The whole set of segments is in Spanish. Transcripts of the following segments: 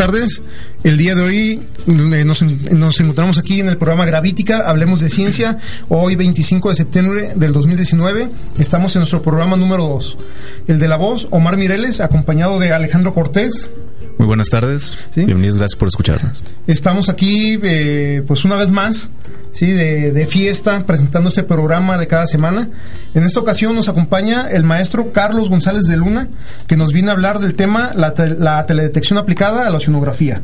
Tardes. El día de hoy eh, nos, nos, encontramos aquí en el programa Gravítica, Hablemos de Ciencia. Hoy, 25 de septiembre del 2019, estamos en nuestro programa número 2. El de la voz, Omar Mireles, acompañado de Alejandro Cortés. Muy buenas tardes. Bienvenidos, gracias por escucharnos. Estamos aquí, eh, pues una vez más, ¿sí? De, de, fiesta, presentando este programa de cada semana. En esta ocasión nos acompaña el maestro Carlos González de Luna, que nos viene a hablar del tema la, la teledetección aplicada a la oceanografía.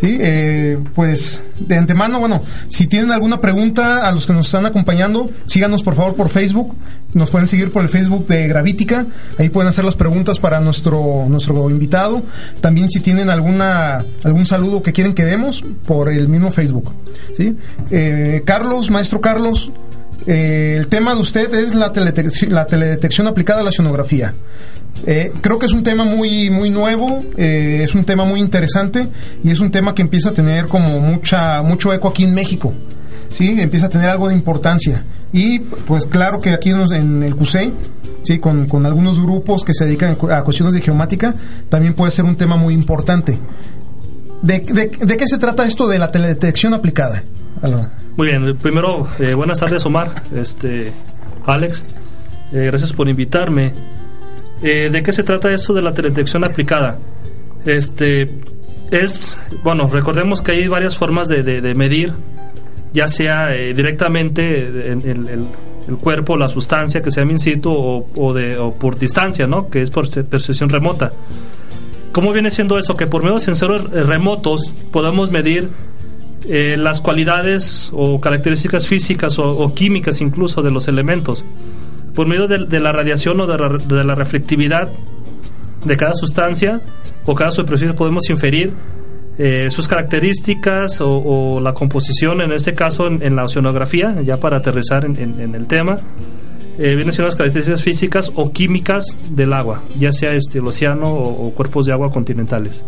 Sí, eh, pues de antemano, bueno, si tienen alguna pregunta a los que nos están acompañando, síganos por favor por Facebook. Nos pueden seguir por el Facebook de Gravítica. Ahí pueden hacer las preguntas para nuestro, nuestro invitado. También si tienen alguna, algún saludo que quieren que demos por el mismo Facebook. ¿sí? Eh, Carlos, maestro Carlos, eh, el tema de usted es la teledetección, la teledetección aplicada a la sonografía. Eh, creo que es un tema muy, muy nuevo, eh, es un tema muy interesante y es un tema que empieza a tener como mucha, mucho eco aquí en México. ¿sí? Empieza a tener algo de importancia. Y pues claro que aquí en el CUSEI, ¿sí? Con, con, algunos grupos que se dedican a cuestiones de geomática, también puede ser un tema muy importante. ¿De, de, qué se trata esto de la teledetección aplicada? Muy bien, primero, eh, buenas tardes Omar, este, Alex, gracias por invitarme. Eh, ¿De qué se trata eso de la teledetección aplicada? Este es, bueno, recordemos que hay varias formas de, medir, ya sea eh, directamente en, el, cuerpo, la sustancia que sea in situ o, de, por distancia, ¿no? Que es por percepción remota. ¿Cómo viene siendo eso? Que por medio de sensores eh, remotos podemos medir las cualidades o características físicas o, químicas incluso de los elementos por medio de, la radiación o de la, reflectividad de cada sustancia o cada superficie podemos inferir eh, sus características o, la composición, en este caso en, la oceanografía, ya para aterrizar en, el tema, eh, vienen siendo las características físicas o químicas del agua, ya sea este, el océano o, cuerpos de agua continentales.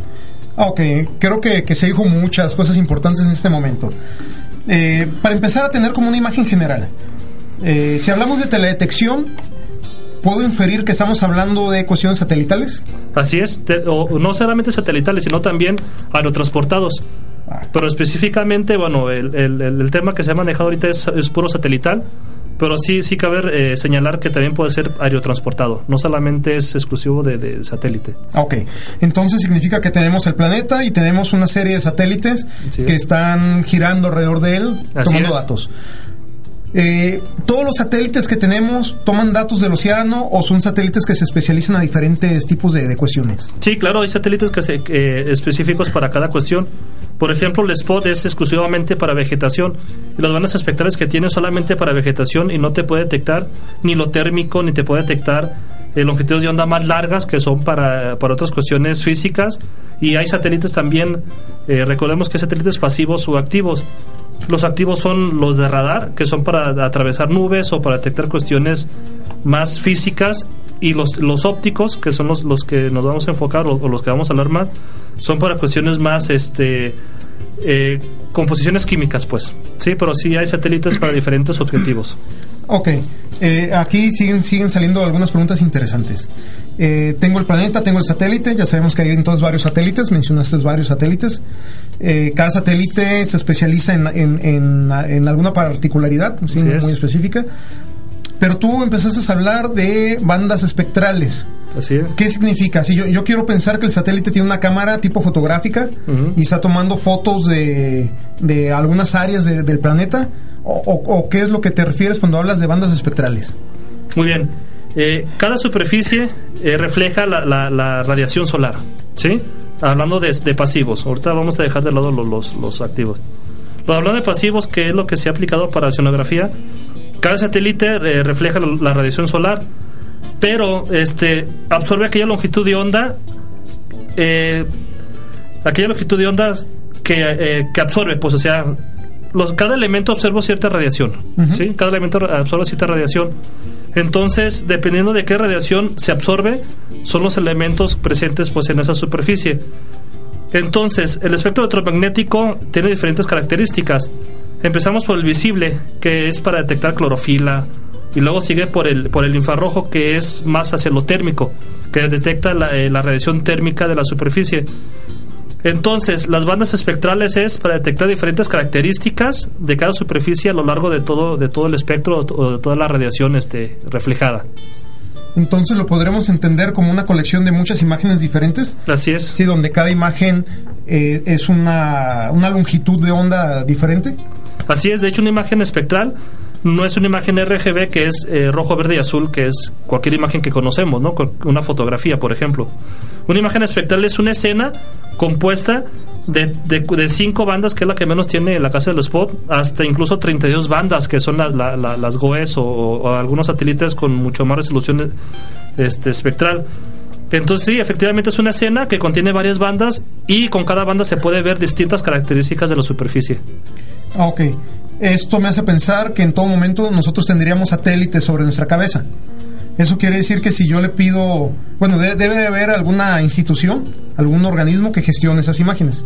Ah, ok, creo que, se dijo muchas cosas importantes en este momento. Eh, para empezar a tener como una imagen general, eh, si hablamos de teledetección, ¿puedo inferir que estamos hablando de cuestiones satelitales? Así es, o no solamente satelitales, sino también aerotransportados. Ah. Pero específicamente, bueno, el, tema que se ha manejado ahorita es, puro satelital, pero sí, sí cabe eh, señalar que también puede ser aerotransportado, no solamente es exclusivo de, satélite. Ok, entonces significa que tenemos el planeta y tenemos una serie de satélites que están girando alrededor de él, tomando datos. Eh, ¿Todos los satélites que tenemos toman datos del océano o son satélites que se especializan a diferentes tipos de, cuestiones? Sí, claro, hay satélites que se, eh, específicos para cada cuestión. Por ejemplo, el SPOT es exclusivamente para vegetación y las bandas espectrales que tiene solamente para vegetación y no te puede detectar ni lo térmico ni te puede detectar eh, longitudes de onda más largas que son para, para otras cuestiones físicas y hay satélites también, eh, recordemos que hay satélites pasivos o activos. Los activos son los de radar, que son para atravesar nubes o para detectar cuestiones más físicas, y los, los ópticos, que son los, los que nos vamos a enfocar o, los que vamos a hablar más, son para cuestiones más este eh, composiciones químicas, pues. Sí, pero sí hay satélites para diferentes objetivos. Ok, eh, aquí siguen, siguen saliendo algunas preguntas interesantes. Eh, tengo el planeta, tengo el satélite, ya sabemos que hay entonces varios satélites, mencionaste varios satélites. Eh, cada satélite se especializa en, en, en, alguna particularidad muy específica. Pero tú empezaste a hablar de bandas espectrales. Así es. ¿Qué significa? Si yo, yo quiero pensar que el satélite tiene una cámara tipo fotográfica y está tomando fotos de, de algunas áreas del planeta, o, qué es lo que te refieres cuando hablas de bandas espectrales? Muy bien. Eh, cada superficie eh, refleja la, radiación solar, ¿sí? Hablando de, pasivos. Ahorita vamos a dejar de lado los, activos. Hablando de pasivos, que es lo que se ha aplicado para oceanografía, cada satélite eh, refleja la, radiación solar, pero este absorbe aquella longitud de onda, aquella longitud de onda que, que absorbe, pues o sea, cada elemento observa cierta radiación, ¿sí? Cada elemento absorbe cierta radiación. Entonces, dependiendo de qué radiación se absorbe, son los elementos presentes pues, en esa superficie. Entonces, el espectro electromagnético tiene diferentes características. Empezamos por el visible, que es para detectar clorofila, y luego sigue por el, por el infrarrojo, que es más hacia lo térmico, que detecta la, eh, la radiación térmica de la superficie. Entonces, las bandas espectrales es para detectar diferentes características de cada superficie a lo largo de todo, de todo el espectro o de toda la radiación este, reflejada. Entonces lo podremos entender como una colección de muchas imágenes diferentes. Así es. Sí, donde cada imagen eh, es una, una longitud de onda diferente. Así es, de hecho una imagen espectral no es una imagen RGB que es eh, rojo, verde y azul, que es cualquier imagen que conocemos, ¿no? Una fotografía, por ejemplo. Una imagen espectral es una escena compuesta de, de, cinco bandas, que es la que menos tiene la casa del spot, hasta incluso 32 bandas, que son las GOES o, algunos satélites con mucho más resolución este, espectral. Entonces sí, efectivamente es una escena que contiene varias bandas y con cada banda se puede ver distintas características de la superficie. Ah, ok. Esto me hace pensar que en todo momento nosotros tendríamos satélites sobre nuestra cabeza. Eso quiere decir que si yo le pido, bueno, debe de haber alguna institución, algún organismo que gestione esas imágenes.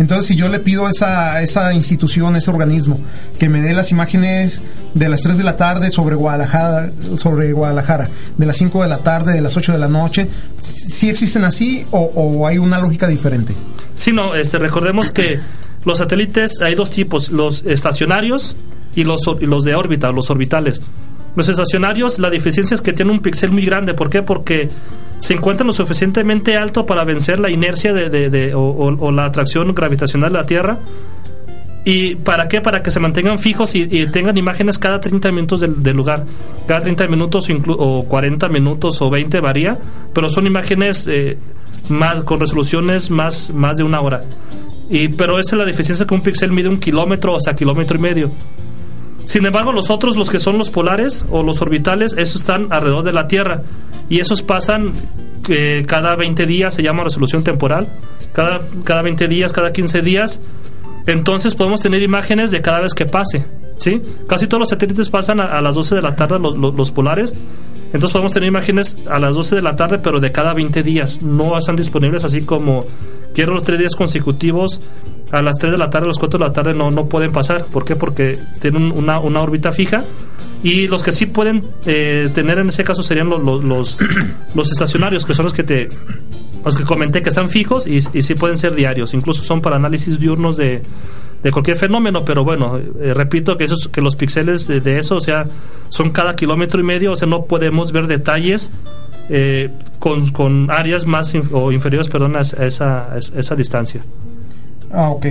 Entonces, si yo le pido a esa, esa institución, ese organismo, que me dé las imágenes de las 3 de la tarde sobre Guadalajara, sobre Guadalajara de las 5 de la tarde, de las 8 de la noche, ¿sí existen así o, hay una lógica diferente? Sí, no, este, recordemos que los satélites hay dos tipos, los estacionarios y los, de órbita, los orbitales. Los estacionarios, la deficiencia es que tienen un píxel muy grande. ¿Por qué? Porque se encuentran lo suficientemente alto para vencer la inercia de, o, la atracción gravitacional de la Tierra. ¿Y para qué? Para que se mantengan fijos y, tengan imágenes cada 30 minutos del, lugar. Cada 30 minutos o 40 minutos o 20 varía, pero son imágenes eh, más, con resoluciones más, más de una hora. Y, pero esa es la deficiencia que un píxel mide un kilómetro, o sea, kilómetro y medio. Sin embargo, los otros, los que son los polares o los orbitales, esos están alrededor de la Tierra. Y esos pasan eh, cada 20 días, se llama resolución temporal. Cada, cada 20 días, cada 15 días. Entonces podemos tener imágenes de cada vez que pase. ¿sí? Casi todos los satélites pasan a, las 12 de la tarde, los, los, polares. Entonces podemos tener imágenes a las 12 de la tarde, pero de cada 20 días. No están disponibles así como quiero los tres días consecutivos a las 3 de la tarde, a las 4 de la tarde no, no pueden pasar. ¿Por qué? Porque tienen una, una órbita fija y los que sí pueden eh, tener en ese caso serían los, los, los, estacionarios, que son los que te los que comenté que están fijos y, y sí pueden ser diarios. Incluso son para análisis diurnos de, de cualquier fenómeno, pero bueno, eh, repito que esos que los píxeles de, eso, o sea, son cada kilómetro y medio, o sea, no podemos ver detalles eh, con, con, áreas más o inferiores, perdón, a esa, a esa distancia. Ah, ok.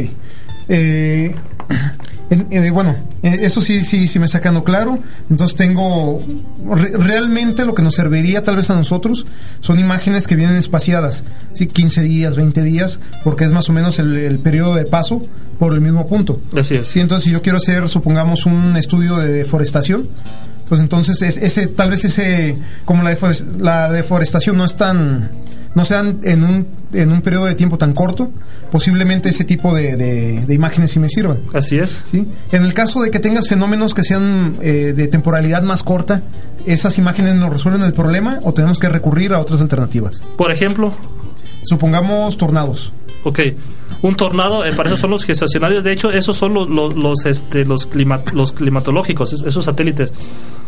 Eh, eh, bueno, eh, eso sí, sí, sí me está quedando claro. Entonces tengo realmente lo que nos serviría tal vez a nosotros son imágenes que vienen espaciadas, sí, 15 días, 20 días, porque es más o menos el, periodo de paso por el mismo punto. Así es. Sí, entonces si yo quiero hacer, supongamos, un estudio de deforestación, pues entonces es, ese, tal vez ese, como la, la deforestación no es tan no sean en un, en un periodo de tiempo tan corto, posiblemente ese tipo de, de, imágenes sí me sirvan. Así es. ¿Sí? En el caso de que tengas fenómenos que sean eh, de temporalidad más corta, ¿esas imágenes nos resuelven el problema o tenemos que recurrir a otras alternativas? Por ejemplo. Supongamos tornados. Ok, un tornado, eh, para eso son los gestacionarios, de hecho, esos son los, los, los, este, los, los climatológicos, esos satélites.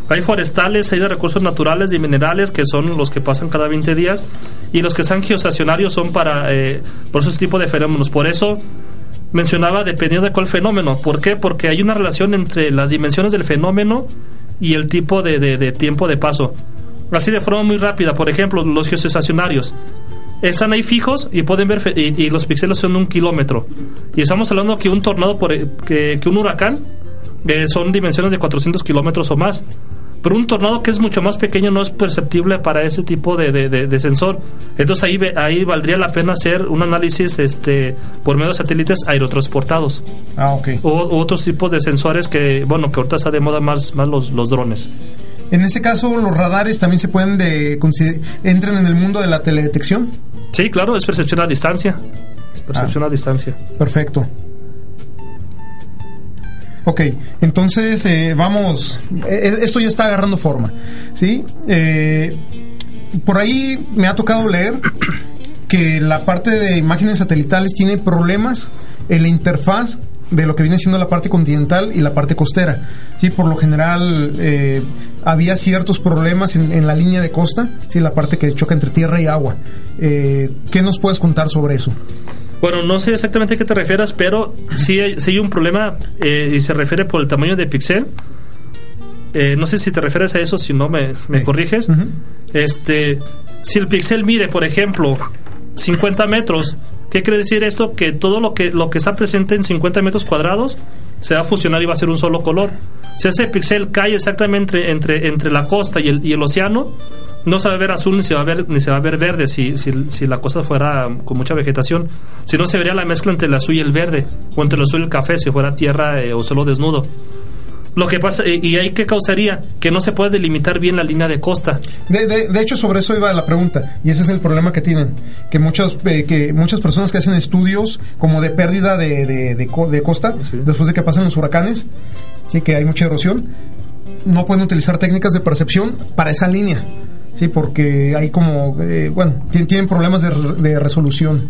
Hay forestales, hay de recursos naturales y minerales que son los que pasan cada 20 días y los que son geoestacionarios son para eh, por esos tipos de fenómenos. Por eso mencionaba dependiendo de cuál fenómeno. ¿Por qué? Porque hay una relación entre las dimensiones del fenómeno y el tipo de, tiempo de paso. Así de forma muy rápida, por ejemplo, los geoestacionarios están ahí fijos y pueden ver y, los píxeles son un kilómetro. Y estamos hablando que un tornado, por, que un huracán, eh, son dimensiones de 400 kilómetros o más. Pero un tornado que es mucho más pequeño no es perceptible para ese tipo de, de, sensor. Entonces ahí, ahí valdría la pena hacer un análisis este, por medio de satélites aerotransportados. Ah, ok. O otros tipos de sensores que, bueno, que ahorita está de moda más, más los, los drones. En ese caso, los radares también se pueden de, entran en el mundo de la teledetección. Sí, claro, es percepción a distancia. Percepción a ah. distancia. Perfecto. Ok, entonces eh, vamos, eh, esto ya está agarrando forma, ¿sí? Eh, por ahí me ha tocado leer que la parte de imágenes satelitales tiene problemas en la interfaz de lo que viene siendo la parte continental y la parte costera. Sí, por lo general había ciertos problemas en, la línea de costa, sí, la parte que choca entre tierra y agua. ¿Qué nos puedes contar sobre eso? Bueno, no sé exactamente a qué te refieras, pero sí hay, hay un problema eh, y se refiere por el tamaño de pixel. Eh, no sé si te refieres a eso, si no me, me corriges. Este, si el pixel mide, por ejemplo, 50 metros, ¿qué quiere decir esto? Que todo lo que, lo que está presente en 50 metros cuadrados se va a fusionar y va a ser un solo color. Si ese pixel cae exactamente entre, entre la costa y el, y el océano, no se va a ver azul ni se va a ver, ni se va a ver verde si, si, si la cosa fuera con mucha vegetación, sino se vería la mezcla entre el azul y el verde, o entre el azul y el café si fuera tierra eh, o solo desnudo. Lo que pasa, y ahí qué causaría, que no se puede delimitar bien la línea de costa. De, de, de hecho, sobre eso iba la pregunta, y ese es el problema que tienen, que muchos, eh, que muchas personas que hacen estudios como de pérdida de, de, de, co- de costa, Sí. después de que pasan los huracanes, sí que hay mucha erosión, no pueden utilizar técnicas de percepción para esa línea, sí, porque hay como, eh, bueno, tien- tienen problemas de, re- de resolución.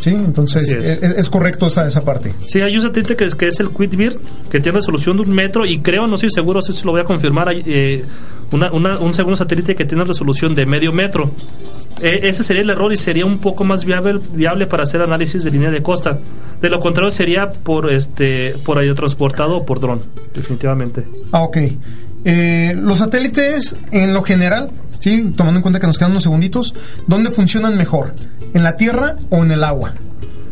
Sí, entonces Así es. es. es correcto esa, esa parte. Sí, hay un satélite que es, que es el Quidbird, que tiene resolución de un metro y creo, no estoy seguro, si lo voy a confirmar, hay eh, una- una- un segundo satélite que tiene resolución de medio metro. Eh, ese sería el error y sería un poco más viable, viable para hacer análisis de línea de costa. De lo contrario sería por este por aerotransportado o por dron, definitivamente. Ah, ok. Eh, los satélites, en lo general, sí, tomando en cuenta que nos quedan unos segunditos, ¿dónde funcionan mejor? ¿En la Tierra o en el agua?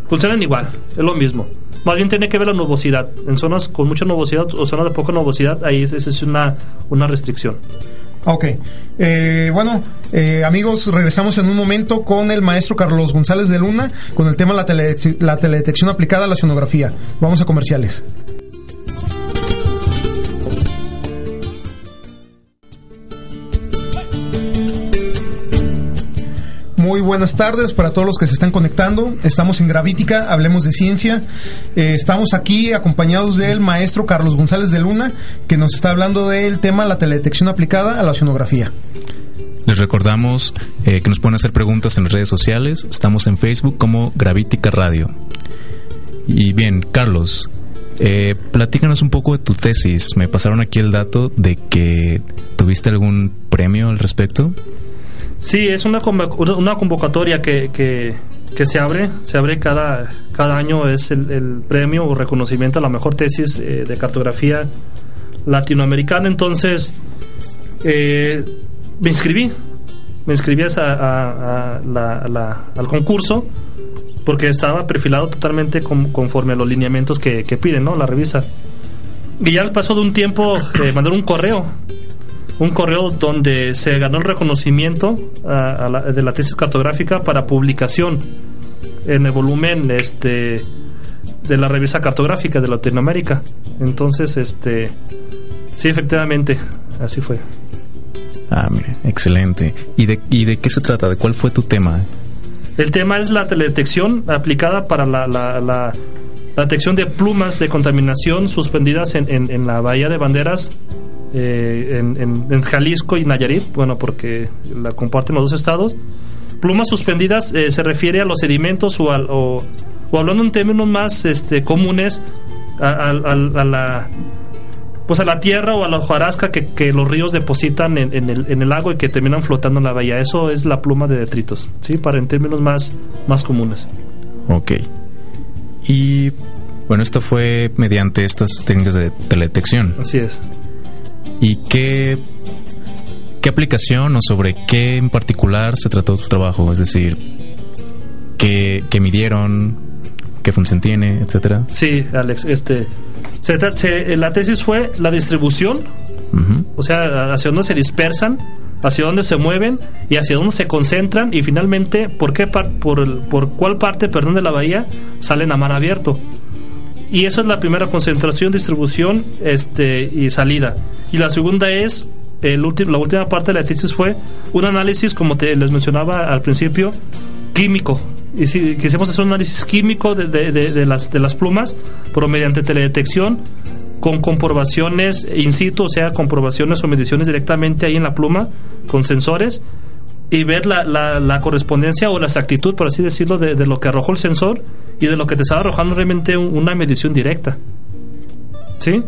Funcionan igual, es lo mismo. Más bien tiene que ver la nubosidad. En zonas con mucha nubosidad o zonas de poca nubosidad, ahí esa es una, una restricción. Ok. Eh, bueno, eh, amigos, regresamos en un momento con el maestro Carlos González de Luna con el tema la, tele- la teledetección aplicada a la oceanografía. Vamos a comerciales. Muy buenas tardes para todos los que se están conectando. Estamos en Gravítica, hablemos de ciencia. Eh, estamos aquí acompañados del maestro Carlos González de Luna, que nos está hablando del tema la teledetección aplicada a la oceanografía. Les recordamos eh, que nos pueden hacer preguntas en las redes sociales. Estamos en Facebook como Gravítica Radio. Y bien, Carlos, eh, platícanos un poco de tu tesis. Me pasaron aquí el dato de que tuviste algún premio al respecto. Sí, es una, una- convocatoria que, que, que se abre, se abre cada, cada año, es el, el premio o reconocimiento a la mejor tesis eh, de cartografía latinoamericana. Entonces, eh, me inscribí, me inscribí a a- a la- al concurso porque estaba perfilado totalmente con- conforme a los lineamientos que, que piden, ¿no? La revista. Y ya al paso de un tiempo eh, un correo un correo donde se ganó el reconocimiento a- a la- de la tesis cartográfica para publicación en el volumen este de la revista cartográfica de Latinoamérica. Entonces, este sí, efectivamente, así fue. Ah, mire, excelente. ¿Y de, ¿Y de qué se trata? ¿De cuál fue tu tema? El tema es la teledetección aplicada para la, la, la- la detección de plumas de contaminación suspendidas en, en- en la Bahía de Banderas, eh, en, en- en Jalisco y Nayarit, bueno, porque la comparten los dos estados. Plumas suspendidas eh, se refiere a los sedimentos o, al- o, o hablando en términos más este, comunes, a, a- a- a la pues a la tierra o a la hojarasca que, que los ríos depositan en, en el, en el lago y que terminan flotando en la bahía. Eso es la pluma de detritos, ¿sí? Para en términos más, más comunes. Ok. Y bueno, esto fue mediante estas técnicas de teledetección. Así es. ¿Y qué, qué aplicación o sobre qué en particular se trató tu trabajo? Es decir, ¿qué, qué midieron? ¿Qué función tiene? Etcétera. Sí, Alex, este... se se- la tesis fue la distribución, o sea, hacia dónde se dispersan, hacia dónde se mueven y hacia dónde se concentran y finalmente por qué par- por, el- por cuál parte, perdón, de la bahía salen a mar abierto. Y eso es la primera concentración, distribución este, y salida. Y la segunda es, el la última parte de la tesis fue un análisis, como te les mencionaba al principio, químico. Y si quisimos hacer un análisis químico de, de- de- de las, de las plumas, pero mediante teledetección, con comprobaciones in situ, o sea, comprobaciones o mediciones directamente ahí en la pluma, con sensores, y ver la, la- la correspondencia o la exactitud, por así decirlo, de, de lo que arrojó el sensor y de lo que te estaba arrojando realmente un- una medición directa. ¿Sí?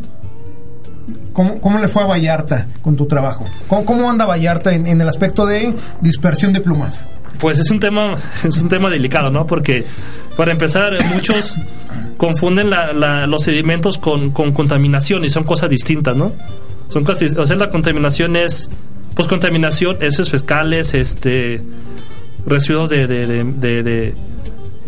¿Cómo, cómo le fue a Vallarta con tu trabajo? ¿Cómo, cómo anda Vallarta en, en el aspecto de dispersión de plumas? Pues es un tema, es un tema delicado, ¿no? Porque para empezar, muchos confunden los sedimentos con, contaminación y son cosas distintas, ¿no? Son cosas, o sea, la contaminación es, pues contaminación, esos fiscales, este, residuos de, de,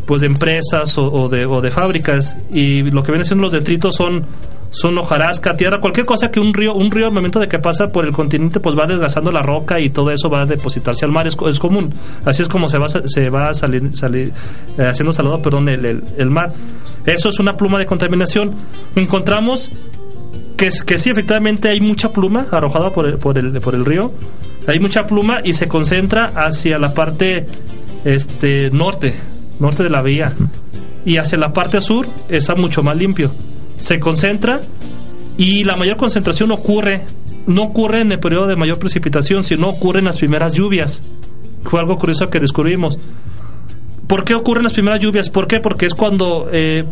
pues de empresas o, de, o de fábricas y lo que vienen siendo los detritos son son hojarasca, tierra, cualquier cosa que un río, un río al momento de que pasa por el continente, pues va desgastando la roca y todo eso va a depositarse al mar, es, es común. Así es como se va, se va salir, salir eh, haciendo salado, perdón, el, el, mar. Eso es una pluma de contaminación. Encontramos que, que sí, efectivamente hay mucha pluma arrojada por el, por el, por el río, hay mucha pluma y se concentra hacia la parte este, norte, norte de la bahía. Y hacia la parte sur está mucho más limpio se concentra y la mayor concentración ocurre, no ocurre en el periodo de mayor precipitación, sino ocurre en las primeras lluvias. Fue algo curioso que descubrimos. ¿Por qué ocurren las primeras lluvias? ¿Por qué? Porque es cuando eh,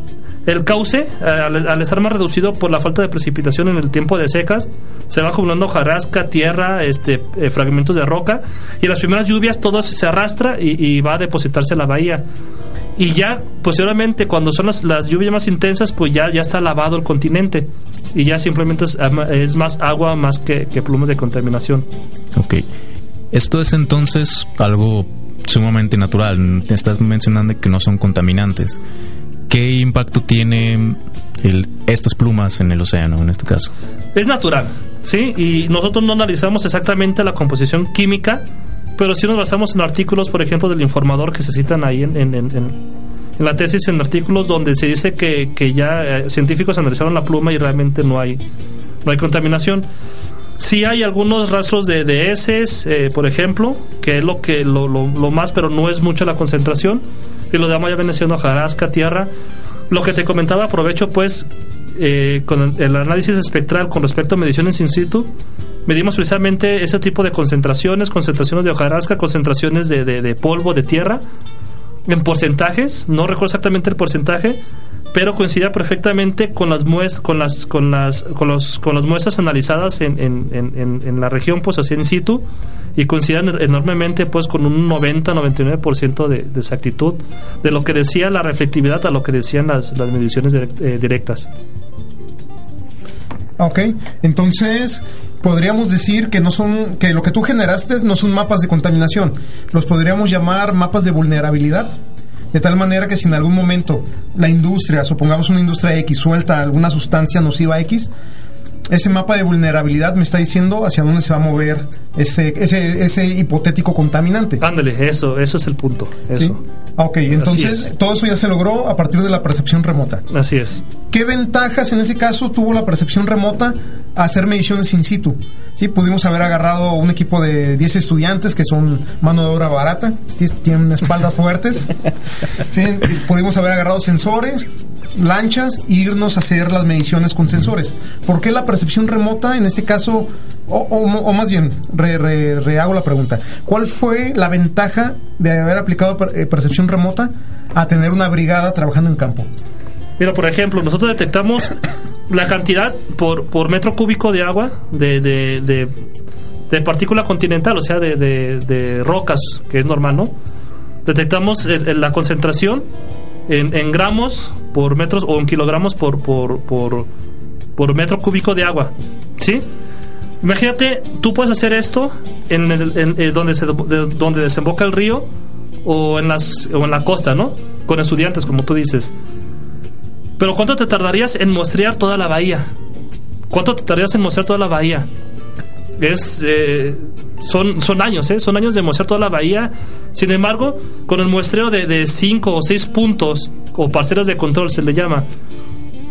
el cauce, eh, al, estar más reducido por la falta de precipitación en el tiempo de secas, se va acumulando jarasca, tierra, este, eh, fragmentos de roca, y las primeras lluvias todo se arrastra y, va a depositarse en la bahía y ya posteriormente cuando son las, lluvias más intensas pues ya, ya está lavado el continente y ya simplemente es, más agua más que, plumas de contaminación. Ok. Esto es entonces algo sumamente natural. Estás mencionando que no son contaminantes. ¿Qué impacto tiene estas plumas en el océano en este caso? Es natural, ¿sí? Y nosotros no analizamos exactamente la composición química pero si nos basamos en artículos, por ejemplo, del informador que se citan ahí en, la tesis, en artículos donde se dice que, que ya eh, científicos analizaron la pluma y realmente no hay, no hay contaminación. Sí hay algunos rastros de, de heces, eh, por ejemplo, que es lo que lo, lo, más, pero no es mucho la concentración. Y lo demás ya viene siendo jarasca, tierra. Lo que te comentaba, aprovecho pues eh, con el análisis espectral con respecto a mediciones in situ medimos precisamente ese tipo de concentraciones, concentraciones de hojarasca, concentraciones de, de, polvo, de tierra, en porcentajes, no recuerdo exactamente el porcentaje, pero coincidía perfectamente con las muestras, con las, con las, con los, con las muestras analizadas en, en, en, la región, pues así en situ, y coincidían enormemente pues con un 90-99% de, de exactitud de lo que decía la reflectividad a lo que decían las, las mediciones eh, directas. Ok, entonces podríamos decir que no son que lo que tú generaste no son mapas de contaminación, los podríamos llamar mapas de vulnerabilidad. De tal manera que si en algún momento la industria, supongamos una industria X, suelta alguna sustancia nociva X, ese mapa de vulnerabilidad me está diciendo hacia dónde se va a mover ese, ese, ese hipotético contaminante. Ándale, eso, eso es el punto. Eso. Ok, entonces todo eso ya se logró a partir de la percepción remota. Así es. ¿Qué ventajas en ese caso tuvo la percepción remota a hacer mediciones in situ? Sí, pudimos haber agarrado un equipo de 10 estudiantes que son mano de obra barata, tienen espaldas fuertes. sí, pudimos haber agarrado sensores, lanchas e irnos a hacer las mediciones con sensores. ¿Por qué la percepción remota en este caso, o, más bien, rehago la pregunta, ¿cuál fue la ventaja de haber aplicado eh, percepción remota a tener una brigada trabajando en campo? Mira, por ejemplo, nosotros detectamos la cantidad por, por metro cúbico de agua de, de, de, partícula continental, o sea, de, de, rocas, que es normal, ¿no? Detectamos la concentración en, en, gramos por metros o en kilogramos por, por, por, metro cúbico de agua, ¿sí? Imagínate, tú puedes hacer esto en, el, eh, donde, se, donde desemboca el río o en, las, o en la costa, ¿no? Con estudiantes, como tú dices. Pero ¿cuánto te tardarías en muestrear toda la bahía? ¿Cuánto te tardarías en mostrar toda la bahía? Es, eh, son, son años, ¿eh? Son años de mostrar toda la bahía. Sin embargo, con el muestreo de 5 o 6 puntos, o parcelas de control se le llama,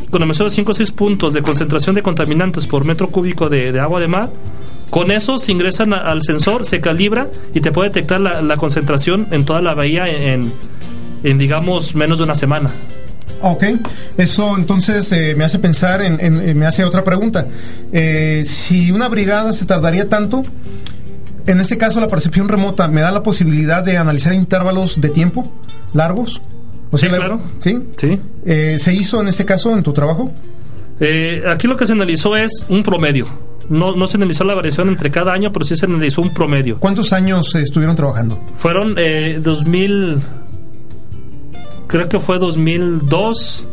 con el muestreo de 5 o 6 puntos de concentración de contaminantes por metro cúbico de, agua de mar, con eso se ingresan al sensor, se calibra y te puede detectar la, concentración en toda la bahía en, en, digamos, menos de una semana. Ok, eso entonces eh, me hace pensar en, me hace otra pregunta. Eh, si una brigada se tardaría tanto, en este caso la percepción remota me da la posibilidad de analizar intervalos de tiempo largos. O sea, sí, claro. ¿Sí? Sí. Eh, ¿Se hizo en este caso en tu trabajo? Eh, aquí lo que se analizó es un promedio. No, no se analizó la variación entre cada año, pero sí se analizó un promedio. ¿Cuántos años eh, estuvieron trabajando? Fueron eh, 2000, creo que fue 2002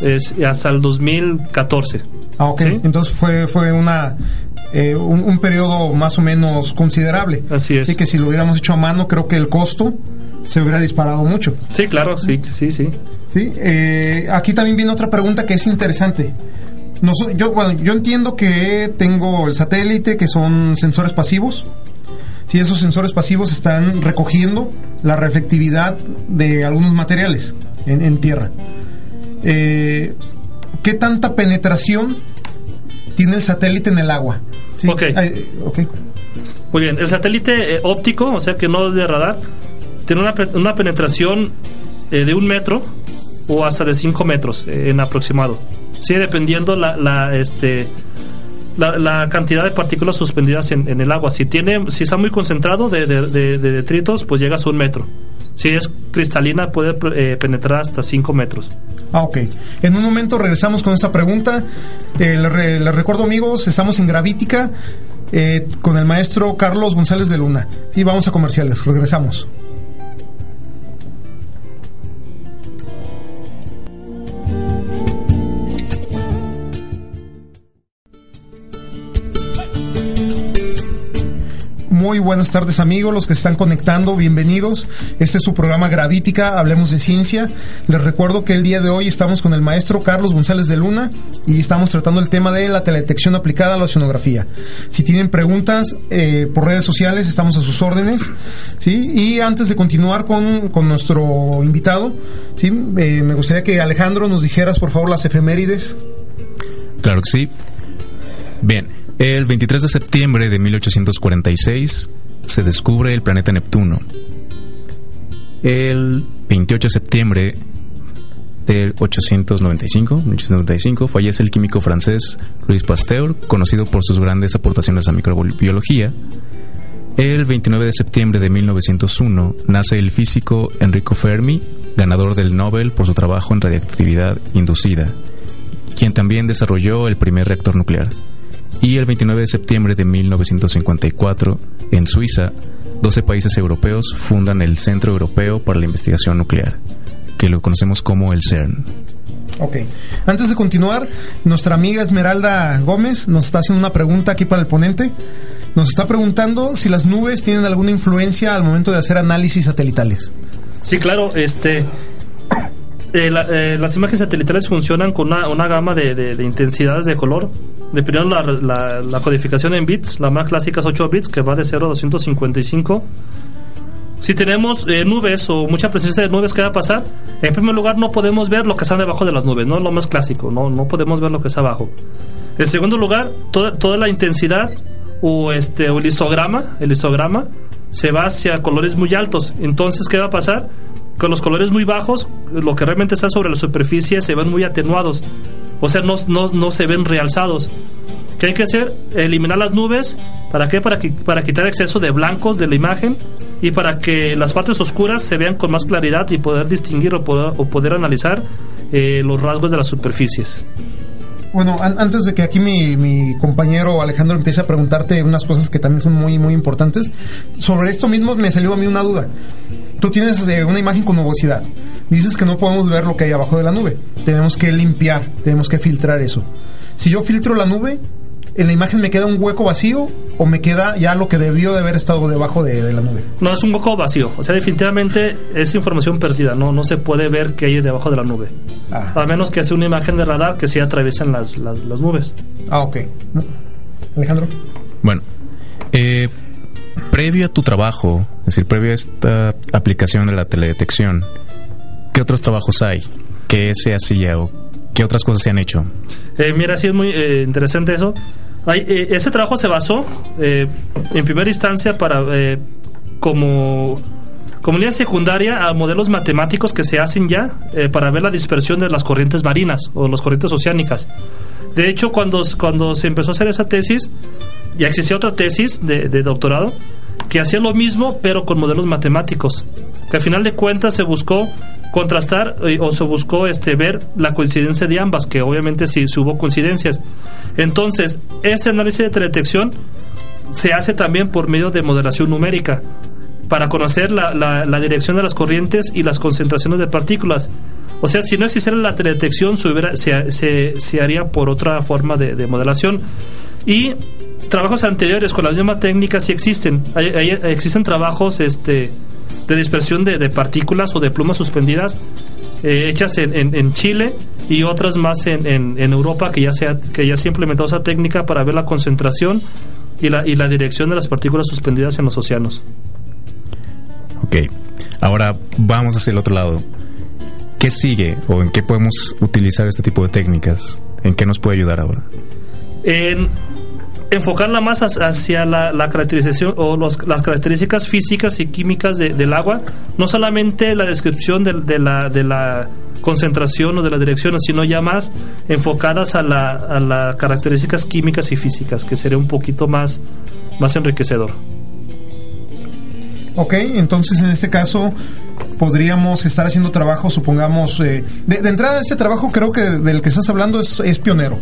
es, hasta el 2014. Ah, ok. ¿Sí? Entonces fue, fue una, eh, un, un periodo más o menos considerable. Así es. Así que si lo hubiéramos hecho a mano, creo que el costo se hubiera disparado mucho. Sí, claro, sí, sí, sí. ¿sí? Eh, aquí también viene otra pregunta que es interesante. Noso- yo, bueno, yo entiendo que tengo el satélite, que son sensores pasivos. Si esos sensores pasivos están recogiendo la reflectividad de algunos materiales en, en tierra. Eh, ¿Qué tanta penetración tiene el satélite en el agua? ¿Sí? Ok. Ay, ok. Muy bien, el satélite eh, óptico, o sea que no es de radar, tiene una, una penetración eh, de un metro o hasta de 5 metros eh, en aproximado. Sí, dependiendo la, la, este, la, la cantidad de partículas suspendidas en, el agua. Si tiene, si está muy concentrado de, de- de- de detritos, pues llegas a un metro. Si es cristalina, puede eh, penetrar hasta 5 metros. Ah, ok. En un momento regresamos con esta pregunta. Eh, les recuerdo, amigos, estamos en Gravítica eh, con el maestro Carlos González de Luna. Sí, vamos a comerciales. Regresamos. Muy buenas tardes amigos, los que están conectando, bienvenidos. Este es su programa Gravítica, Hablemos de Ciencia. Les recuerdo que el día de hoy estamos con el maestro Carlos González de Luna y estamos tratando el tema de la teledetección aplicada a la oceanografía. Si tienen preguntas eh, por redes sociales, estamos a sus órdenes. ¿sí? Y antes de continuar con, con nuestro invitado, ¿sí? Eh, me gustaría que Alejandro nos dijeras por favor las efemérides. Claro que sí. Bien, el 23 de septiembre de 1846 se descubre el planeta Neptuno. El 28 de septiembre 895, 1895 fallece el químico francés Louis Pasteur, conocido por sus grandes aportaciones a microbiología. El 29 de septiembre de 1901 nace el físico Enrico Fermi, ganador del Nobel por su trabajo en radiactividad inducida, quien también desarrolló el primer reactor nuclear. Y el 29 de septiembre de 1954, en Suiza, 12 países europeos fundan el Centro Europeo para la Investigación Nuclear, que lo conocemos como el CERN. Ok. Antes de continuar, nuestra amiga Esmeralda Gómez nos está haciendo una pregunta aquí para el ponente. Nos está preguntando si las nubes tienen alguna influencia al momento de hacer análisis satelitales. Sí, claro, este. Eh, eh, las imágenes satelitales funcionan con una, una gama de, de- de intensidades de color. Dependiendo la, la, la codificación en bits, la más clásica es 8 bits, que va de 0 a 255. Si tenemos eh, nubes o mucha presencia de nubes que va a pasar, en primer lugar no podemos ver lo que está debajo de las nubes, no es lo más clásico, no, no podemos ver lo que está abajo. En segundo lugar, toda, toda la intensidad o este o el histograma, el histograma se va hacia colores muy altos. Entonces, ¿qué va a pasar? Con los colores muy bajos, lo que realmente está sobre la superficie se ven muy atenuados. O sea, no, no, no se ven realzados. ¿Qué hay que hacer? Eliminar las nubes. ¿Para qué? Para, para quitar exceso de blancos de la imagen y para que las partes oscuras se vean con más claridad y poder distinguir o poder, o poder analizar eh, los rasgos de las superficies. Bueno, an- antes de que aquí mi, mi compañero Alejandro empiece a preguntarte unas cosas que también son muy, muy importantes, sobre esto mismo me salió a mí una duda. Tú tienes eh, una imagen con nubosidad. Dices que no podemos ver lo que hay abajo de la nube. Tenemos que limpiar, tenemos que filtrar eso. Si yo filtro la nube, ¿en la imagen me queda un hueco vacío o me queda ya lo que debió de haber estado debajo de, de la nube? No, es un hueco vacío. O sea, definitivamente es información perdida. No, no se puede ver qué hay debajo de la nube. Ah, A menos que sea una imagen de radar que sí atraviesen las, las, las nubes. ah ok. Alejandro. Bueno, eh, previo a tu trabajo, es decir, previo a esta aplicación de la teledetección, ¿qué otros trabajos hay? ¿Qué se hacía o qué otras cosas se han hecho? Eh, mira, sí es muy eh, interesante eso. Eh, ese trabajo se basó en primera instancia para como línea secundaria a modelos matemáticos que se hacen ya para ver la dispersión de las corrientes marinas o las corrientes oceánicas. De hecho, cuando, cuando se empezó a hacer esa tesis, ya existía otra tesis de, doctorado que hacía lo mismo, pero con modelos matemáticos. Que al final de cuentas se buscó contrastar eh, o se buscó este ver la coincidencia de ambas, que obviamente sí, hubo coincidencias. Entonces, este análisis de teledetección se hace también por medio de modelación numérica para conocer la, la, dirección de las corrientes y las concentraciones de partículas. O sea, si no existiera la teledetección, se, se, se, haría por otra forma de, de, modelación. Y trabajos anteriores con la misma técnica sí existen. existen trabajos este, de dispersión de, partículas o de plumas suspendidas eh, hechas en, en, Chile y otras más en, en, Europa que ya, se ha, que ya se ha implementado esa técnica para ver la concentración y la, y la dirección de las partículas suspendidas en los océanos. Ok, ahora vamos hacia el otro lado. ¿Qué sigue o en qué podemos utilizar este tipo de técnicas? ¿En qué nos puede ayudar ahora? En enfocarla más hacia la, caracterización o las características físicas y químicas del agua, no solamente la descripción de, la, de la concentración o de la dirección, sino ya más enfocadas a las características químicas y físicas, que sería un poquito más, más enriquecedor. Ok, entonces en este caso podríamos estar haciendo trabajo, supongamos, eh, de, de, entrada ese trabajo creo que del que estás hablando es, pionero.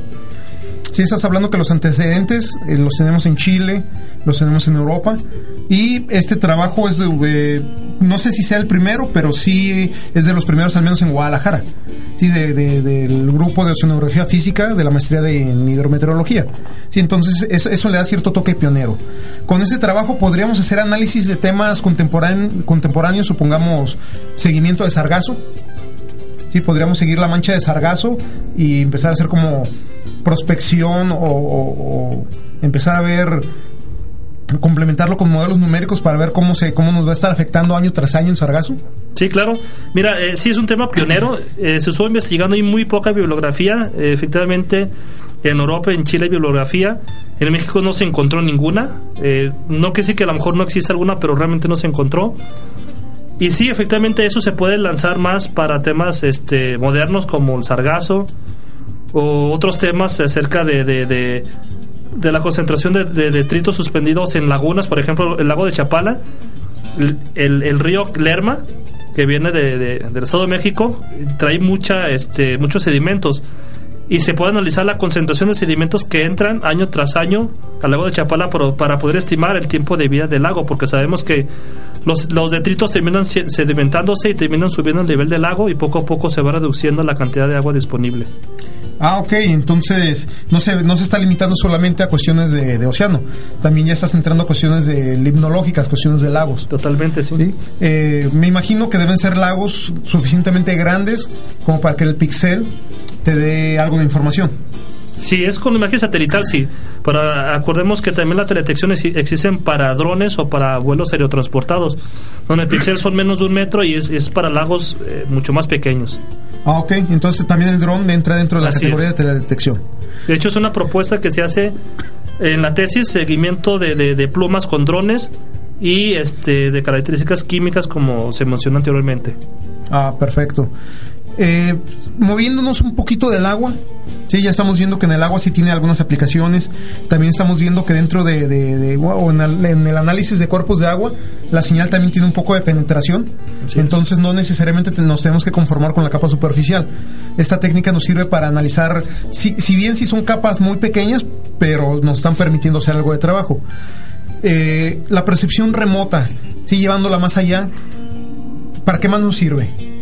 Si estás hablando que los antecedentes eh, los tenemos en Chile, los tenemos en Europa, y este trabajo es de, eh, no sé si sea el primero, pero sí es de los primeros al menos en Guadalajara, sí, de, del grupo de oceanografía física de la maestría de hidrometeorología. Sí, entonces eso, eso, le da cierto toque pionero. Con ese trabajo podríamos hacer análisis de temas contemporáneos, supongamos seguimiento de sargazo. Sí, podríamos seguir la mancha de sargazo y empezar a hacer como prospección o, empezar a ver complementarlo con modelos numéricos para ver cómo se cómo nos va a estar afectando año tras año el sargazo? Sí, claro. Mira, eh, sí es un tema pionero. Eh, se estuvo investigando y muy poca bibliografía. Eh, efectivamente, en Europa, en Chile hay bibliografía. En México no se encontró ninguna. no que sí que a lo mejor no existe alguna, pero realmente no se encontró. Y sí, efectivamente, eso se puede lanzar más para temas este, modernos como el sargazo, o otros temas acerca de, la concentración de, detritos suspendidos en lagunas, por ejemplo, el lago de Chapala, el, el, río Lerma, que viene de, del Estado de México, trae mucha, este, muchos sedimentos y se puede analizar la concentración de sedimentos que entran año tras año al lago de Chapala para poder estimar el tiempo de vida del lago, porque sabemos que los, los detritos terminan sedimentándose y terminan subiendo el nivel del lago y poco a poco se va reduciendo la cantidad de agua disponible. Ah, ok, entonces no se, no se está limitando solamente a cuestiones de, océano, también ya estás entrando a cuestiones de limnológicas, cuestiones de lagos. Totalmente, sí. Eh, me imagino que deben ser lagos suficientemente grandes como para que el pixel te dé algo de información. Sí, es con imagen satelital, sí. Pero acordemos que también la teledetección existen para drones o para vuelos aerotransportados, donde el pixel son menos de un metro y es, para lagos eh, mucho más pequeños. Ah, ok. Entonces también el dron entra dentro de la categoría de teledetección. De hecho, es una propuesta que se hace en la tesis, seguimiento de, de plumas con drones y este de características químicas como se mencionó anteriormente. Ah, perfecto. Eh, moviéndonos un poquito del agua, sí, ya estamos viendo que en el agua sí tiene algunas aplicaciones. También estamos viendo que dentro de, o en, el, análisis de cuerpos de agua, la señal también tiene un poco de penetración. Entonces no necesariamente nos tenemos que conformar con la capa superficial. Esta técnica nos sirve para analizar, si, si bien si son capas muy pequeñas, pero nos están permitiendo hacer algo de trabajo. Eh, la percepción remota, sí, llevándola más allá, ¿para qué más nos sirve?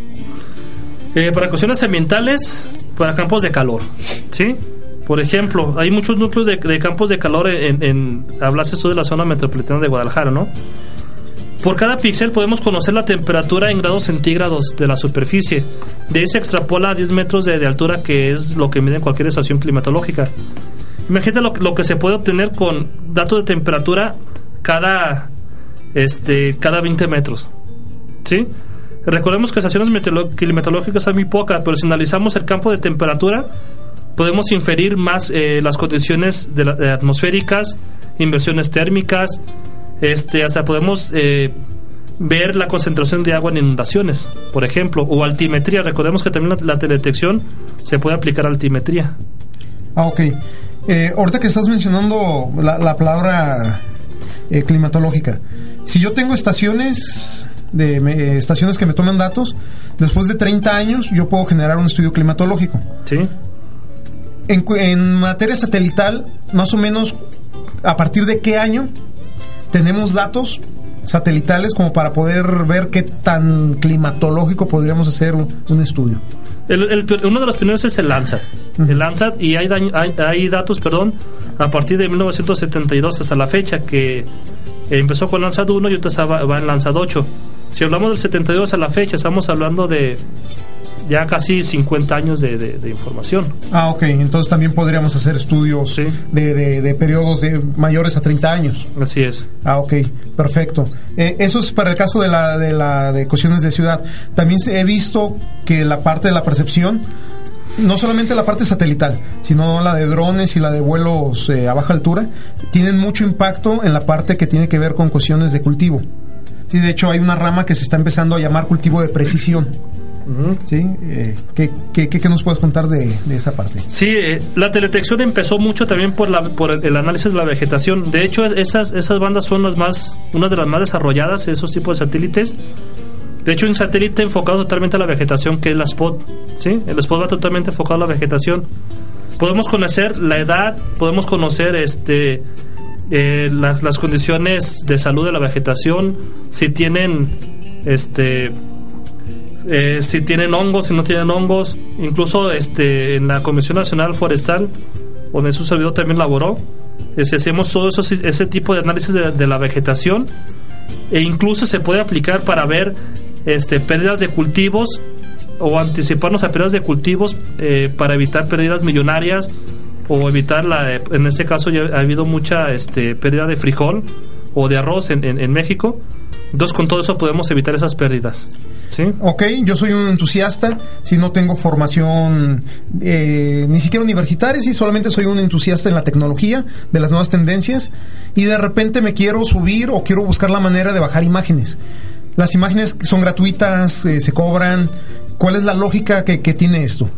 Eh, para cuestiones ambientales, para campos de calor, ¿sí? Por ejemplo, hay muchos núcleos de, campos de calor en, en hablas esto de la zona metropolitana de Guadalajara, ¿no? Por cada píxel podemos conocer la temperatura en grados centígrados de la superficie. De ahí se extrapola a 10 metros de, altura, que es lo que mide cualquier estación climatológica. Imagínate lo, lo, que se puede obtener con datos de temperatura cada, este, cada 20 metros. ¿Sí? Recordemos que estaciones climatológicas hay muy pocas, pero si analizamos el campo de temperatura, podemos inferir más eh, las condiciones atmosféricas, inversiones térmicas, este, hasta podemos eh, ver la concentración de agua en inundaciones, por ejemplo, o altimetría. Recordemos que también la, teledetección se puede aplicar a altimetría. Ah, ok. Eh, ahorita que estás mencionando la, la palabra climatológica, si yo tengo estaciones de me- estaciones que me toman datos, después de 30 años yo puedo generar un estudio climatológico. ¿Sí? En, en materia satelital, más o menos, ¿a partir de qué año tenemos datos satelitales como para poder ver qué tan climatológico podríamos hacer un, un estudio? El- el- uno de los primeros es el Landsat. El Landsat, y hay, dañ- hay, hay datos, perdón, a partir de 1972 hasta la fecha, que empezó con Landsat 1 y ahorita va, va en Landsat 8. Si hablamos del 72 a la fecha, estamos hablando de ya casi 50 años de, de- de información. Ah, ok, entonces también podríamos hacer estudios Sí. de, de- de periodos de mayores a 30 años. Así es. Ah, ok, perfecto. Eh, eso es para el caso de la de la de cuestiones de ciudad. También he visto que la parte de la percepción, no solamente la parte satelital, sino la de drones y la de vuelos eh, a baja altura, tienen mucho impacto en la parte que tiene que ver con cuestiones de cultivo. Sí, de hecho hay una rama que se está empezando a llamar cultivo de precisión. ¿Sí? Eh, ¿qué, qué, qué- nos puedes contar de, de esa parte? Sí, eh, la teledetección empezó mucho también por, la, por el, el análisis de la vegetación. De hecho, es- esas, esas bandas son las más, unas de las más desarrolladas, esos tipos de satélites. De hecho, un satélite enfocado totalmente a la vegetación, que es la SPOT. ¿sí? El SPOT va totalmente enfocado a la vegetación. Podemos conocer la edad, podemos conocer este, eh, las, las condiciones de salud de la vegetación, si tienen este, eh, si tienen hongos, si no tienen hongos. Incluso este, en la Comisión Nacional Forestal, donde su servidor también laboró, si hacemos todo eso, ese tipo de análisis de, de la vegetación e incluso se puede aplicar para ver este, pérdidas de cultivos o anticiparnos a pérdidas de cultivos eh, para evitar pérdidas millonarias o evitar la en este caso ya ha habido mucha este, pérdida de frijol o de arroz en, en- en México entonces con todo eso podemos evitar esas pérdidas ¿sí? Ok, yo soy un entusiasta, si no tengo formación eh, ni siquiera universitaria, si solamente soy un entusiasta en la tecnología, de las nuevas tendencias, y de repente me quiero subir o quiero buscar la manera de bajar imágenes. Las imágenes son gratuitas, eh, se cobran. ¿Cuál es la lógica que, que tiene esto?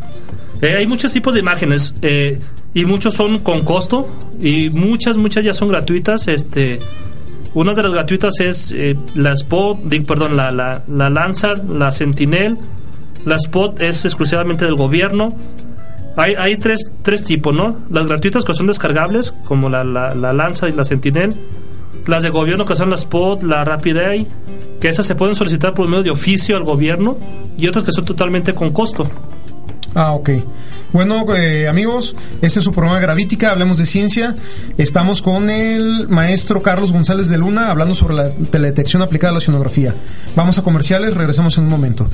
Eh, hay muchos tipos de imágenes eh, y muchos son con costo y muchas, muchas ya son gratuitas. Este, una de las gratuitas es eh, la Spot, perdón, la, la, la Landsat, la Sentinel. La Spot es exclusivamente del gobierno. Hay, hay tres, tres tipos, ¿no? Las gratuitas que son descargables, como la, la, la Landsat y la Sentinel. Las de gobierno que son la Spot, la Rapid que esas se pueden solicitar por medio de oficio al gobierno y otras que son totalmente con costo. Ah, ok. Bueno, eh, amigos, este es su programa Gravítica, hablemos de ciencia. Estamos con el maestro Carlos González de Luna hablando sobre la teledetección aplicada a la oceanografía. Vamos a comerciales, regresamos en un momento.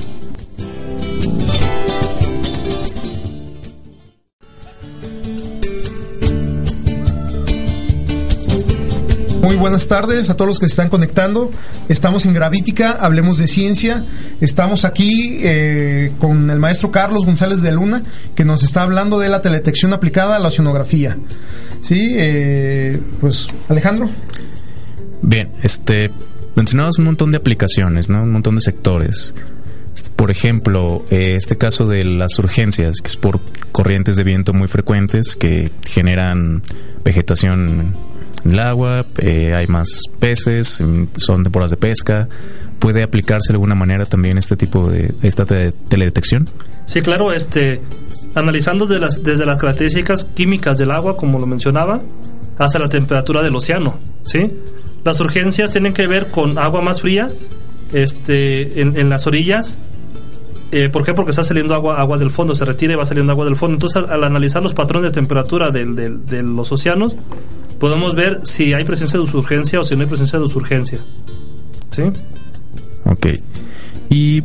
Muy buenas tardes a todos los que se están conectando. Estamos en Gravítica, hablemos de ciencia. Estamos aquí eh, con el maestro Carlos González de Luna, que nos está hablando de la teledetección aplicada a la oceanografía. Sí, eh, pues Alejandro. Bien, este mencionabas un montón de aplicaciones, ¿no? Un montón de sectores. Este, Por ejemplo, eh, este caso de las urgencias, que es por corrientes de viento muy frecuentes que generan vegetación el agua, eh, hay más peces, son temporadas de pesca. ¿Puede aplicarse de alguna manera también este tipo de esta te- teledetección? Sí, claro, este, analizando desde las, desde las características químicas del agua, como lo mencionaba, hasta la temperatura del océano, ¿sí? Las urgencias tienen que ver con agua más fría, este, en, en las orillas. Eh, ¿Por qué? Porque está saliendo agua, agua del fondo, se retira y va saliendo agua del fondo. Entonces, al, al analizar los patrones de temperatura de los océanos, podemos ver si hay presencia de usurgencia o si no hay presencia de usurgencia. ¿Sí? Ok. Y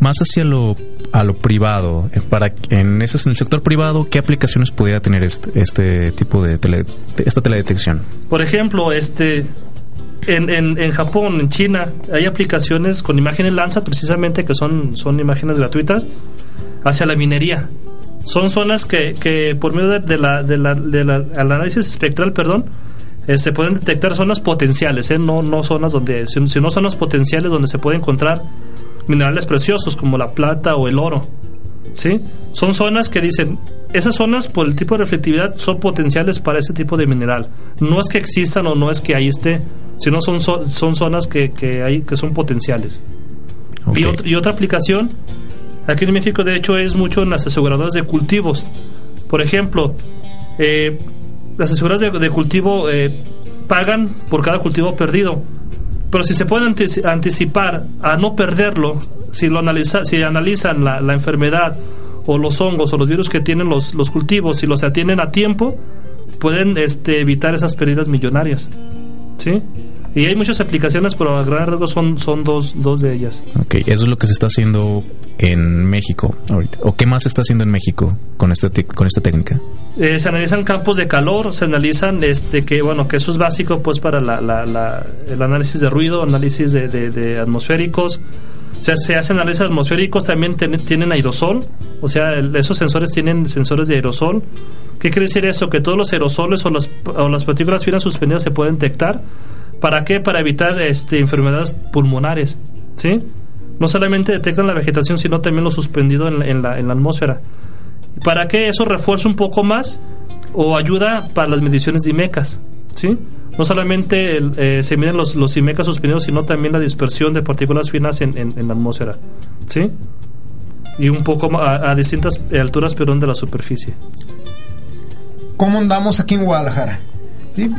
más hacia lo a lo privado, eh, para en ese en el sector privado, ¿qué aplicaciones pudiera tener este, este tipo de tele- esta teledetección? Por ejemplo, este en, en, en Japón, en China, hay aplicaciones con imágenes Landsat precisamente que son, son imágenes gratuitas hacia la minería. Son zonas que, que por medio de, de la, de la, de la- al análisis espectral, perdón, eh, se pueden detectar zonas potenciales, ¿eh? no, no zonas donde, sino zonas potenciales donde se puede encontrar minerales preciosos como la plata o el oro. ¿Sí? Son zonas que dicen, esas zonas por el tipo de reflectividad son potenciales para ese tipo de mineral. No es que existan o no es que ahí esté, sino son, son zonas que, que, hay, que son potenciales. Y, otra aplicación, aquí en México de hecho es mucho en las aseguradoras de cultivos. Por ejemplo, eh, las aseguradoras de, cultivo eh, pagan por cada cultivo perdido. Pero si se pueden anticipar a no perderlo, si, lo analiza, si analizan la, la, enfermedad o los hongos o los virus que tienen los, los cultivos, y los atienden a tiempo, pueden este, evitar esas pérdidas millonarias. ¿Sí? Y hay muchas aplicaciones, pero a gran rasgo son, son dos, dos de ellas. Ok, eso es lo que se está haciendo en México ahorita. ¿O qué más se está haciendo en México con esta, con esta técnica? Eh, se analizan campos de calor, se analizan este que, bueno, que eso es básico pues para la, la, el análisis de ruido, análisis de, de, atmosféricos. O sea, se hacen análisis atmosféricos, también tienen aerosol, o sea, esos sensores tienen sensores de aerosol. ¿Qué quiere decir eso? Que todos los aerosoles o, los, o las partículas finas suspendidas se pueden detectar ¿Para qué? Para evitar este, enfermedades pulmonares. ¿sí? No solamente detectan la vegetación, sino también lo suspendido en, la, atmósfera. ¿Para qué? Eso refuerza un poco más o ayuda para las mediciones de IMECAS. ¿sí? No solamente eh, se miden los, los IMECAS suspendidos, sino también la dispersión de partículas finas en, la atmósfera. ¿sí? Y un poco a, a distintas alturas, perdón, de la superficie. ¿Cómo andamos aquí en Guadalajara?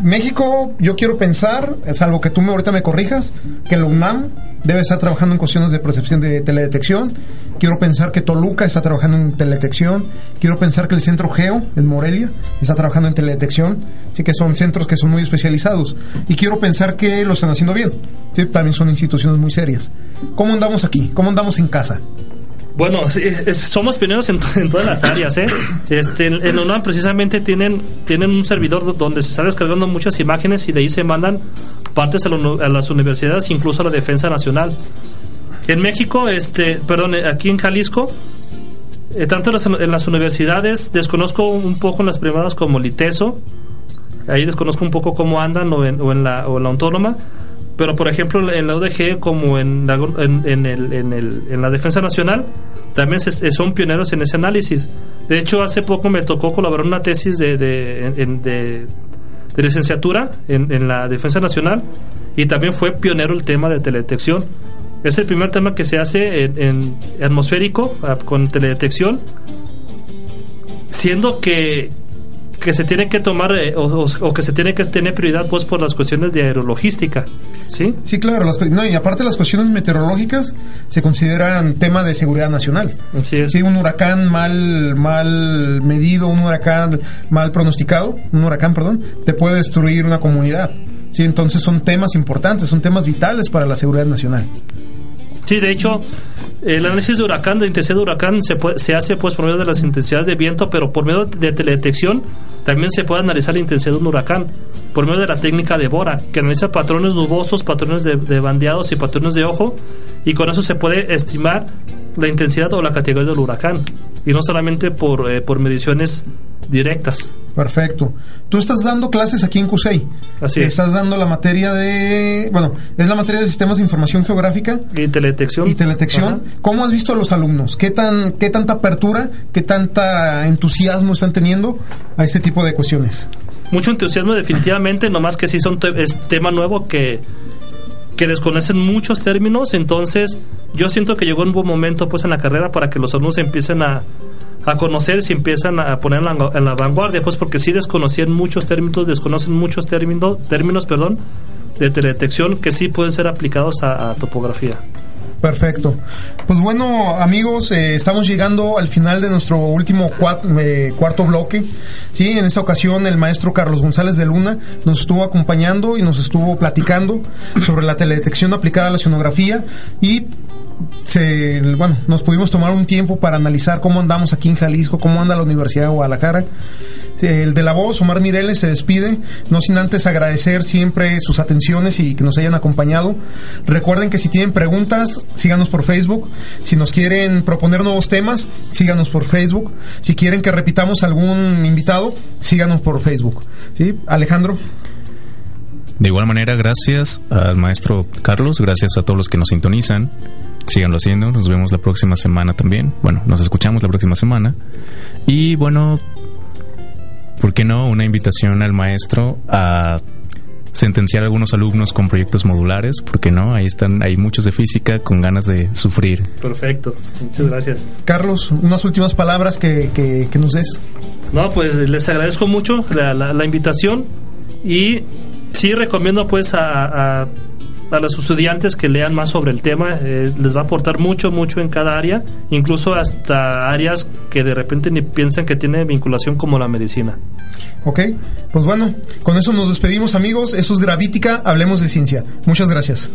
México, yo quiero pensar, salvo que tú me, ahorita me corrijas, que la UNAM debe estar trabajando en cuestiones de percepción de teledetección. Quiero pensar que Toluca está trabajando en teledetección. Quiero pensar que el Centro Geo, en Morelia, está trabajando en teledetección. Sí que son centros que son muy especializados. Y quiero pensar que lo están haciendo bien. También son instituciones muy serias. ¿Cómo andamos aquí? ¿Cómo andamos en casa? Bueno, somos pioneros en, todas las áreas. ¿eh? Este, en UNAM precisamente tienen, tienen un servidor donde se está descargando muchas imágenes y de ahí se mandan partes a, las universidades, incluso a la Defensa Nacional. En México, este, perdón, aquí en Jalisco, eh, tanto en las, universidades, desconozco un poco en las privadas como Liteso, ahí desconozco un poco cómo andan o en, o en la, o en la autónoma, pero, por ejemplo, en la UDG, como en la, en, el, en, el, en la Defensa Nacional, también son pioneros en ese análisis. De hecho, hace poco me tocó colaborar en una tesis de, de, de, licenciatura en, la Defensa Nacional y también fue pionero el tema de teledetección. Es el primer tema que se hace en atmosférico ah, con teledetección, siendo que, que se tiene que tomar eh, o, que se tiene que tener prioridad pues por las cuestiones de aerologística sí sí claro no, y aparte las cuestiones meteorológicas se consideran tema de seguridad nacional. Sí, sí un huracán mal mal medido un huracán mal pronosticado un huracán perdón te puede destruir una comunidad. Sí entonces son temas importantes son temas vitales para la seguridad nacional Sí, de hecho, el análisis de huracán, de intensidad de huracán, se, se hace pues por medio de las intensidades de viento, pero por medio de teledetección también se puede analizar la intensidad de un huracán, por medio de la técnica de Bora, que analiza patrones nubosos, patrones de, bandeados y patrones de ojo, y con eso se puede estimar la intensidad o la categoría del huracán, y no solamente por, eh, por mediciones directas. Perfecto. Tú estás dando clases aquí en CUSEI. Así es. Estás dando la materia de. Bueno, es la materia de sistemas de información geográfica. Y teledetección. Y teledetección. ¿Cómo has visto a los alumnos? ¿Qué, tan, ¿Qué tanta apertura, qué tanta entusiasmo están teniendo a este tipo de cuestiones? Mucho entusiasmo, definitivamente. Nomás que sí son es tema nuevo que que desconocen muchos términos, entonces yo siento que llegó un buen momento pues en la carrera para que los alumnos empiecen a, a conocer si empiezan a poner en la, vanguardia, pues porque sí desconocían muchos términos, desconocen muchos términos, términos perdón, de teledetección que sí pueden ser aplicados a, topografía. Perfecto. Pues bueno, amigos, eh, estamos llegando al final de nuestro último eh, cuarto bloque. Sí, en esta ocasión el maestro Carlos González de Luna nos estuvo acompañando y nos estuvo platicando sobre la teledetección aplicada a la sonografía y se, bueno, nos pudimos tomar un tiempo para analizar cómo andamos aquí en Jalisco, cómo anda la Universidad de Guadalajara. El de la voz, Omar Mireles, se despide, no sin antes agradecer siempre sus atenciones y que nos hayan acompañado. Recuerden que si tienen preguntas, síganos por Facebook. Si nos quieren proponer nuevos temas, síganos por Facebook. Si quieren que repitamos algún invitado, síganos por Facebook. ¿Sí? Alejandro. De igual manera, gracias al maestro Carlos, gracias a todos los que nos sintonizan. Síganlo haciendo, nos vemos la próxima semana también. Bueno, nos escuchamos la próxima semana. Y bueno, ¿por qué no? Una invitación al maestro a sentenciar a algunos alumnos con proyectos modulares, porque no, ahí están, hay muchos de física con ganas de sufrir. Perfecto, muchas gracias. Carlos, unas últimas palabras que, que, que nos des. No, pues les agradezco mucho la, la, la invitación y sí recomiendo pues a, a los estudiantes que lean más sobre el tema, eh, les va a aportar mucho, mucho en cada área, incluso hasta áreas que de repente ni piensan que tiene vinculación como la medicina. Ok, pues bueno, con eso nos despedimos amigos, eso es Gravítica, hablemos de ciencia. Muchas gracias.